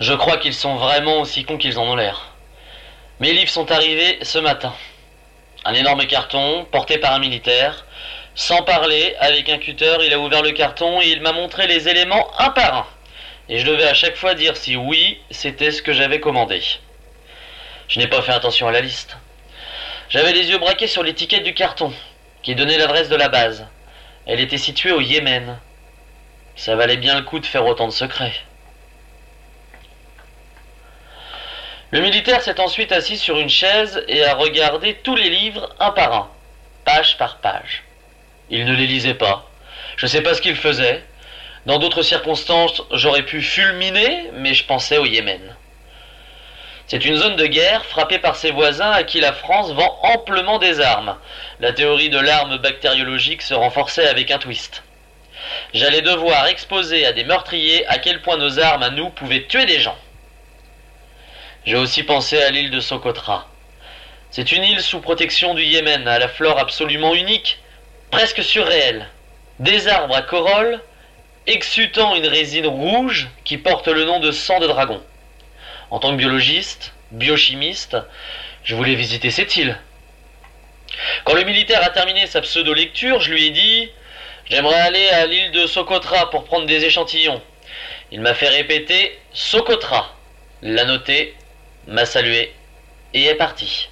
Je crois qu'ils sont vraiment aussi cons qu'ils en ont l'air. Mes livres sont arrivés ce matin. Un énorme carton, porté par un militaire. Sans parler, avec un cutter, il a ouvert le carton et il m'a montré les éléments un par un. Et je devais à chaque fois dire si oui, c'était ce que j'avais commandé. Je n'ai pas fait attention à la liste. J'avais les yeux braqués sur l'étiquette du carton, qui donnait l'adresse de la base. Elle était située au Yémen. Ça valait bien le coup de faire autant de secrets. Le militaire s'est ensuite assis sur une chaise et a regardé tous les livres un par un, page par page. Il ne les lisait pas. Je ne sais pas ce qu'il faisait. Dans d'autres circonstances, j'aurais pu fulminer, mais je pensais au Yémen. C'est une zone de guerre frappée par ses voisins à qui la France vend amplement des armes. La théorie de l'arme bactériologique se renforçait avec un twist. J'allais devoir exposer à des meurtriers à quel point nos armes à nous pouvaient tuer des gens. J'ai aussi pensé à l'île de Socotra. C'est une île sous protection du Yémen, à la flore absolument unique, presque surréelle. Des arbres à corolle, exutant une résine rouge qui porte le nom de sang de dragon. En tant que biologiste, biochimiste, je voulais visiter cette île. Quand le militaire a terminé sa pseudo-lecture, je lui ai dit J'aimerais aller à l'île de Socotra pour prendre des échantillons. Il m'a fait répéter Socotra, l'a noté m'a salué et est parti.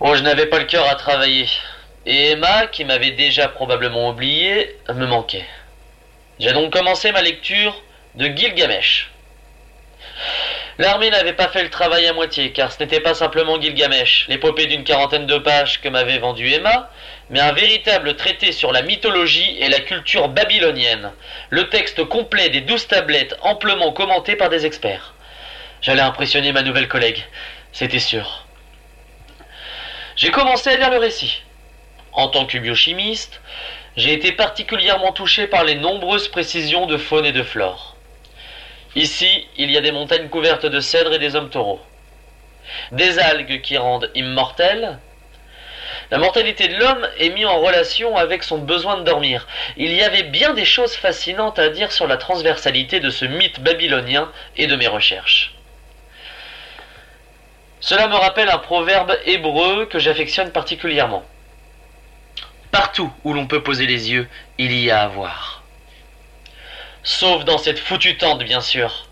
Oh, je n'avais pas le cœur à travailler. Et Emma, qui m'avait déjà probablement oublié, me manquait. J'ai donc commencé ma lecture de Gilgamesh. L'armée n'avait pas fait le travail à moitié, car ce n'était pas simplement Gilgamesh, l'épopée d'une quarantaine de pages que m'avait vendu Emma, mais un véritable traité sur la mythologie et la culture babylonienne, le texte complet des douze tablettes amplement commenté par des experts. J'allais impressionner ma nouvelle collègue, c'était sûr. J'ai commencé à lire le récit. En tant que biochimiste, j'ai été particulièrement touché par les nombreuses précisions de faune et de flore. Ici, il y a des montagnes couvertes de cèdres et des hommes taureaux. Des algues qui rendent immortels, la mortalité de l'homme est mise en relation avec son besoin de dormir. Il y avait bien des choses fascinantes à dire sur la transversalité de ce mythe babylonien et de mes recherches. Cela me rappelle un proverbe hébreu que j'affectionne particulièrement. Partout où l'on peut poser les yeux, il y a à voir. Sauf dans cette foutue tente, bien sûr.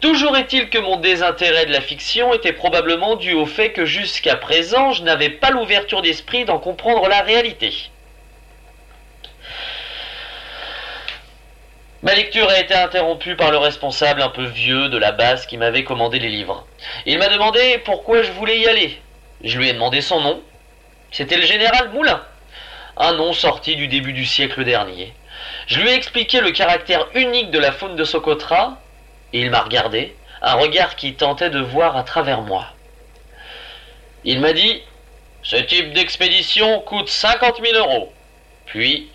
Toujours est-il que mon désintérêt de la fiction était probablement dû au fait que jusqu'à présent je n'avais pas l'ouverture d'esprit d'en comprendre la réalité. Ma lecture a été interrompue par le responsable un peu vieux de la base qui m'avait commandé les livres. Il m'a demandé pourquoi je voulais y aller. Je lui ai demandé son nom. C'était le général Moulin, un nom sorti du début du siècle dernier. Je lui ai expliqué le caractère unique de la faune de Socotra et il m'a regardé, un regard qui tentait de voir à travers moi. Il m'a dit Ce type d'expédition coûte 50 000 euros. Puis,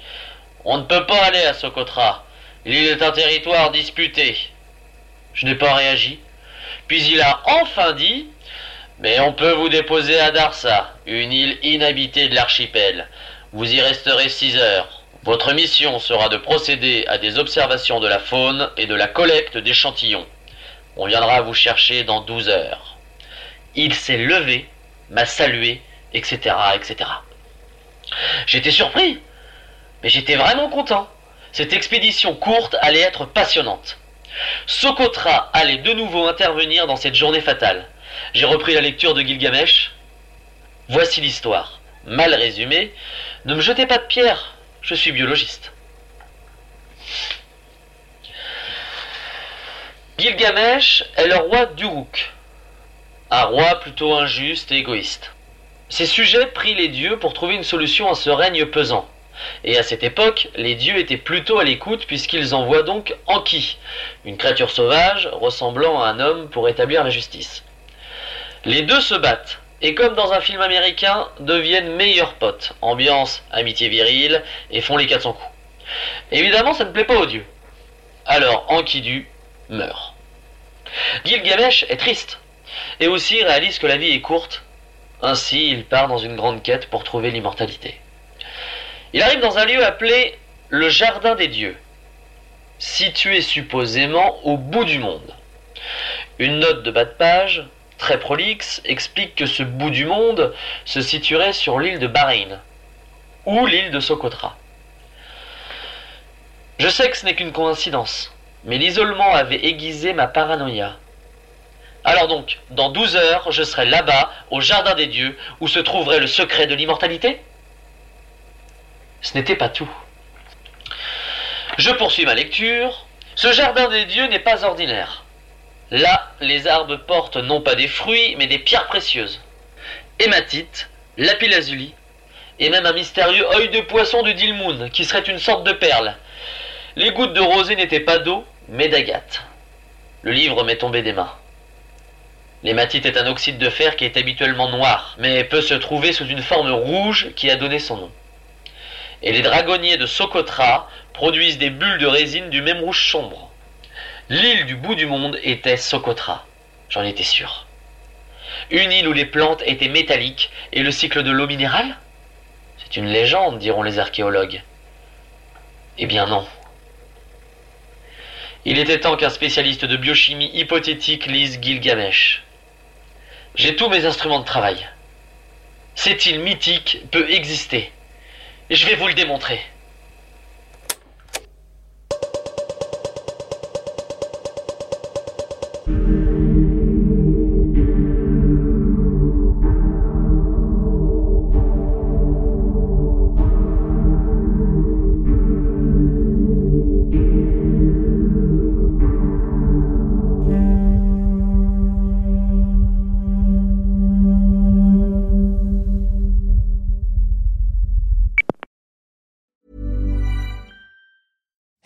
on ne peut pas aller à Socotra. L'île est un territoire disputé. Je n'ai pas réagi. Puis il a enfin dit Mais on peut vous déposer à Darsa, une île inhabitée de l'archipel. Vous y resterez six heures. Votre mission sera de procéder à des observations de la faune et de la collecte d'échantillons. On viendra vous chercher dans 12 heures. Il s'est levé, m'a salué, etc., etc. J'étais surpris, mais j'étais vraiment content. Cette expédition courte allait être passionnante. Socotra allait de nouveau intervenir dans cette journée fatale. J'ai repris la lecture de Gilgamesh. Voici l'histoire. Mal résumée. Ne me jetez pas de pierre, je suis biologiste. Gilgamesh est le roi d'Uruk, un roi plutôt injuste et égoïste. Ses sujets prient les dieux pour trouver une solution à ce règne pesant. Et à cette époque, les dieux étaient plutôt à l'écoute puisqu'ils envoient donc Anki, une créature sauvage ressemblant à un homme pour établir la justice. Les deux se battent, et comme dans un film américain, deviennent meilleurs potes, ambiance, amitié virile, et font les 400 coups. Évidemment, ça ne plaît pas aux dieux. Alors Enkidu meurt. Gilgamesh est triste, et aussi réalise que la vie est courte, ainsi il part dans une grande quête pour trouver l'immortalité. Il arrive dans un lieu appelé le Jardin des Dieux. situé supposément au bout du monde. Une note de bas de page, très prolixe, explique que ce bout du monde se situerait sur l'île de Bahreïn, ou l'île de Socotra. Je sais que ce n'est qu'une coïncidence, mais l'isolement avait aiguisé ma paranoïa. Alors donc, dans 12 heures, je serai là-bas, au Jardin des Dieux, où se trouverait le secret de l'immortalité? Ce n'était pas tout. Je poursuis ma lecture. Ce Jardin des Dieux n'est pas ordinaire. Là, les arbres portent non pas des fruits, mais des pierres précieuses. Hématite, lapis-lazuli, et même un mystérieux œil de poisson du Dilmoun, qui serait une sorte de perle. Les gouttes de rosée n'étaient pas d'eau, mais d'agate. Le livre m'est tombé des mains. L'hématite est un oxyde de fer qui est habituellement noir, mais peut se trouver sous une forme rouge qui a donné son nom. Et les dragonniers de Socotra produisent des bulles de résine du même rouge sombre. L'île du bout du monde était Socotra, j'en étais sûr. Une île où les plantes étaient métalliques et le cycle de l'eau minérale? C'est une légende, diront les archéologues. Eh bien non. Il était temps qu'un spécialiste de biochimie hypothétique lise Gilgamesh. J'ai tous mes instruments de travail. Cette île mythique peut exister. Je vais vous le démontrer.